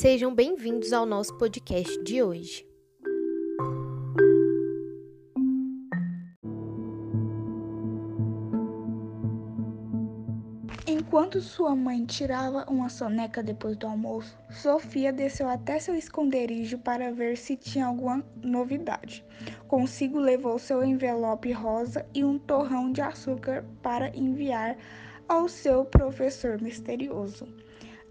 Sejam bem-vindos ao nosso podcast de hoje. Enquanto sua mãe tirava uma soneca depois do almoço, Sofia desceu até seu esconderijo para ver se tinha alguma novidade. Consigo levou seu envelope rosa e um torrão de açúcar para enviar ao seu professor misterioso.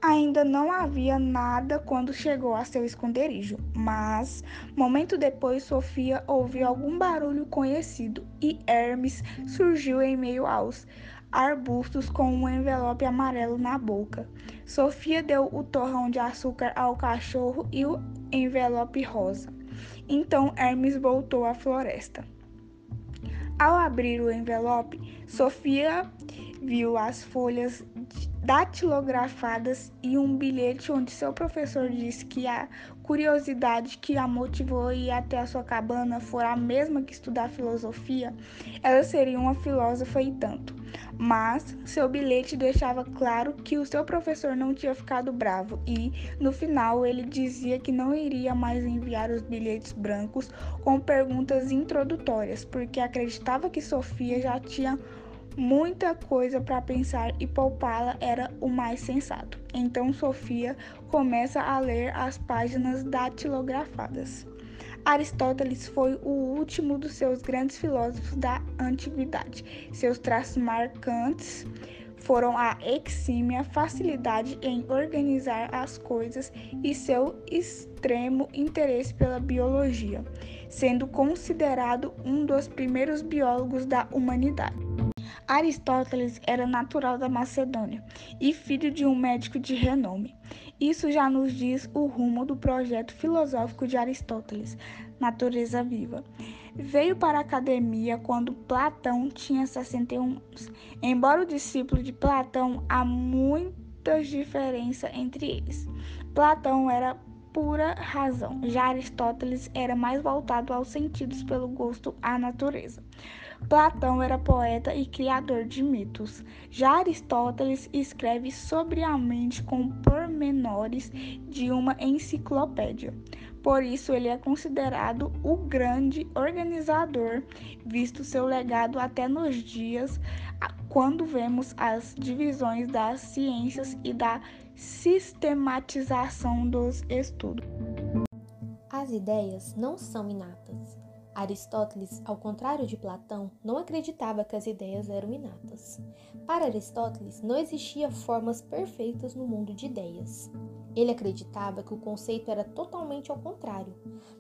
Ainda não havia nada quando chegou a seu esconderijo, mas, momento depois, Sofia ouviu algum barulho conhecido e Hermes surgiu em meio aos arbustos com um envelope amarelo na boca. Sofia deu o torrão de açúcar ao cachorro e o envelope rosa. Então Hermes voltou à floresta. Ao abrir o envelope, Sofia viu as folhas datilografadas e um bilhete onde seu professor disse que a curiosidade que a motivou a ir até a sua cabana fora a mesma que estudar filosofia, ela seria uma filósofa e tanto. Mas seu bilhete deixava claro que o seu professor não tinha ficado bravo e, no final, ele dizia que não iria mais enviar os bilhetes brancos com perguntas introdutórias, porque acreditava que Sofia já tinha muita coisa para pensar e poupá-la era o mais sensato. Então Sofia começa a ler as páginas datilografadas. Aristóteles foi o último dos seus grandes filósofos da antiguidade. Seus traços marcantes foram a exímia facilidade em organizar as coisas e seu extremo interesse pela biologia, sendo considerado um dos primeiros biólogos da humanidade. Aristóteles era natural da Macedônia e filho de um médico de renome. Isso já nos diz o rumo do projeto filosófico de Aristóteles, Natureza Viva. Veio para a academia quando Platão tinha 61 anos. Embora o discípulo de Platão, há muitas diferenças entre eles. Platão era pura razão, já Aristóteles era mais voltado aos sentidos pelo gosto à natureza. Platão era poeta e criador de mitos. Já Aristóteles escreve sobriamente com pormenores de uma enciclopédia. Por isso, ele é considerado o grande organizador, visto seu legado até nos dias quando vemos as divisões das ciências e da sistematização dos estudos. As ideias não são inatas Aristóteles, ao contrário de Platão, não acreditava que as ideias eram inatas. Para Aristóteles, não existia formas perfeitas no mundo de ideias. Ele acreditava que o conceito era totalmente ao contrário.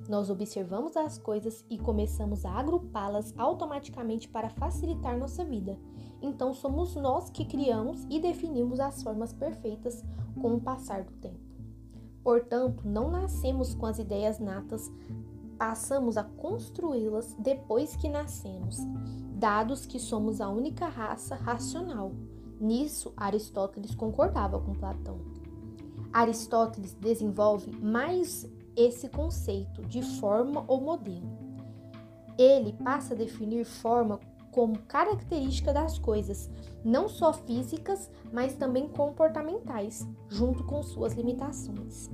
Nós observamos as coisas e começamos a agrupá-las automaticamente para facilitar nossa vida. Então somos nós que criamos e definimos as formas perfeitas com o passar do tempo. Portanto, não nascemos com as ideias natas passamos a construí-las depois que nascemos, dados que somos a única raça racional. Nisso, Aristóteles concordava com Platão. Aristóteles desenvolve mais esse conceito de forma ou modelo. Ele passa a definir forma como característica das coisas, não só físicas, mas também comportamentais, junto com suas limitações.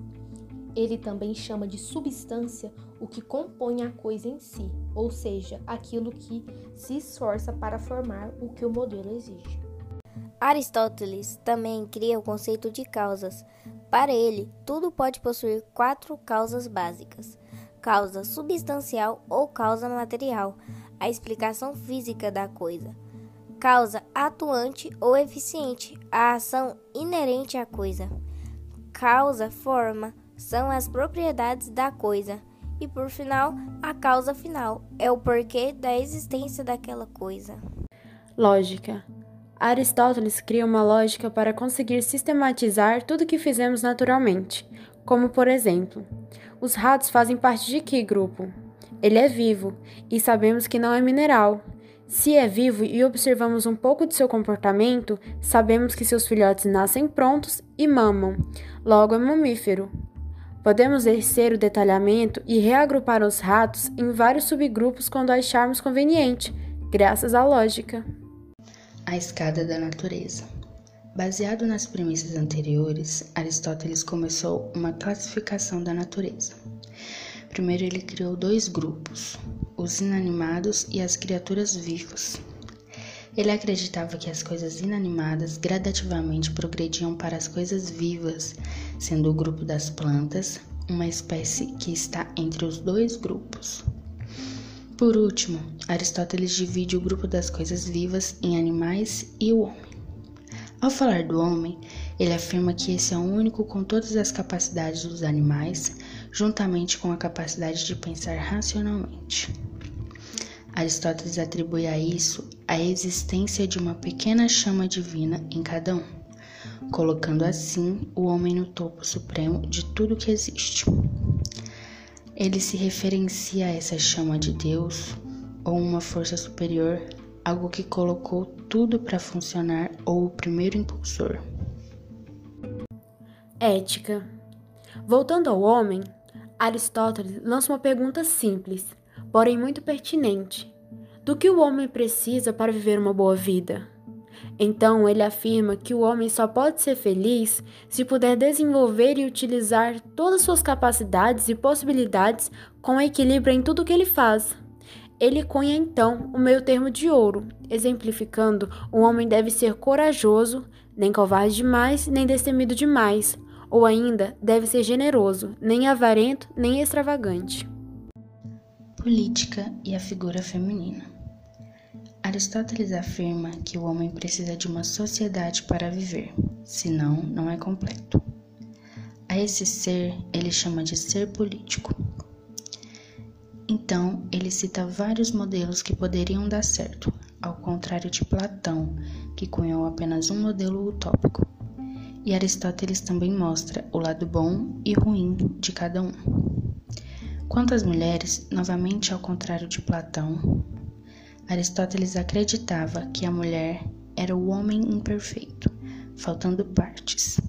Ele também chama de substância o que compõe a coisa em si, ou seja, aquilo que se esforça para formar o que o modelo exige. Aristóteles também cria o conceito de causas. Para ele, tudo pode possuir quatro causas básicas: causa substancial ou causa material, a explicação física da coisa, causa atuante ou eficiente, a ação inerente à coisa, causa forma, são as propriedades da coisa. E por final, a causa final é o porquê da existência daquela coisa. Lógica. Aristóteles cria uma lógica para conseguir sistematizar tudo que fizemos naturalmente, como por exemplo, os ratos fazem parte de que grupo? Ele é vivo e sabemos que não é mineral. Se é vivo e observamos um pouco de seu comportamento, sabemos que seus filhotes nascem prontos e mamam, logo é mamífero. Podemos descer o detalhamento e reagrupar os ratos em vários subgrupos quando acharmos conveniente, graças à lógica. A escada da natureza. Baseado nas premissas anteriores, Aristóteles começou uma classificação da natureza. Primeiro, ele criou dois grupos, os inanimados e as criaturas vivas. Ele acreditava que as coisas inanimadas gradativamente progrediam para as coisas vivas, sendo o grupo das plantas uma espécie que está entre os dois grupos. Por último, Aristóteles divide o grupo das coisas vivas em animais e o homem. Ao falar do homem, ele afirma que esse é o único com todas as capacidades dos animais, juntamente com a capacidade de pensar racionalmente. Aristóteles atribui a isso a existência de uma pequena chama divina em cada um, colocando assim o homem no topo supremo de tudo que existe. Ele se referencia a essa chama de Deus ou uma força superior, algo que colocou tudo para funcionar ou o primeiro impulsor. Ética. Voltando ao homem, Aristóteles lança uma pergunta simples, porém muito pertinente: do que o homem precisa para viver uma boa vida? Então, ele afirma que o homem só pode ser feliz se puder desenvolver e utilizar todas suas capacidades e possibilidades com equilíbrio em tudo que ele faz. Ele cunha então o meio termo de ouro, exemplificando: o homem deve ser corajoso, nem covarde demais, nem destemido demais, ou ainda deve ser generoso, nem avarento, nem extravagante. Política e a figura feminina. Aristóteles afirma que o homem precisa de uma sociedade para viver, senão não é completo. A esse ser ele chama de ser político. Então, ele cita vários modelos que poderiam dar certo, ao contrário de Platão, que cunhou apenas um modelo utópico. E Aristóteles também mostra o lado bom e ruim de cada um. Quanto às mulheres, novamente ao contrário de Platão, Aristóteles acreditava que a mulher era o homem imperfeito, faltando partes.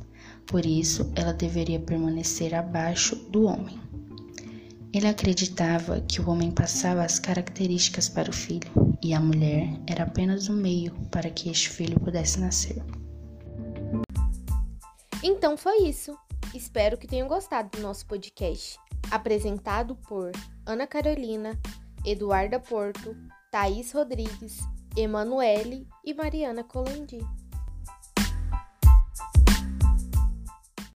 Por isso, ela deveria permanecer abaixo do homem. Ele acreditava que o homem passava as características para o filho e a mulher era apenas um meio para que este filho pudesse nascer. Então foi isso. Espero que tenham gostado do nosso podcast, apresentado por Ana Carolina, Eduarda Porto, Thaís Rodrigues, Emanuele e Mariana Colandi.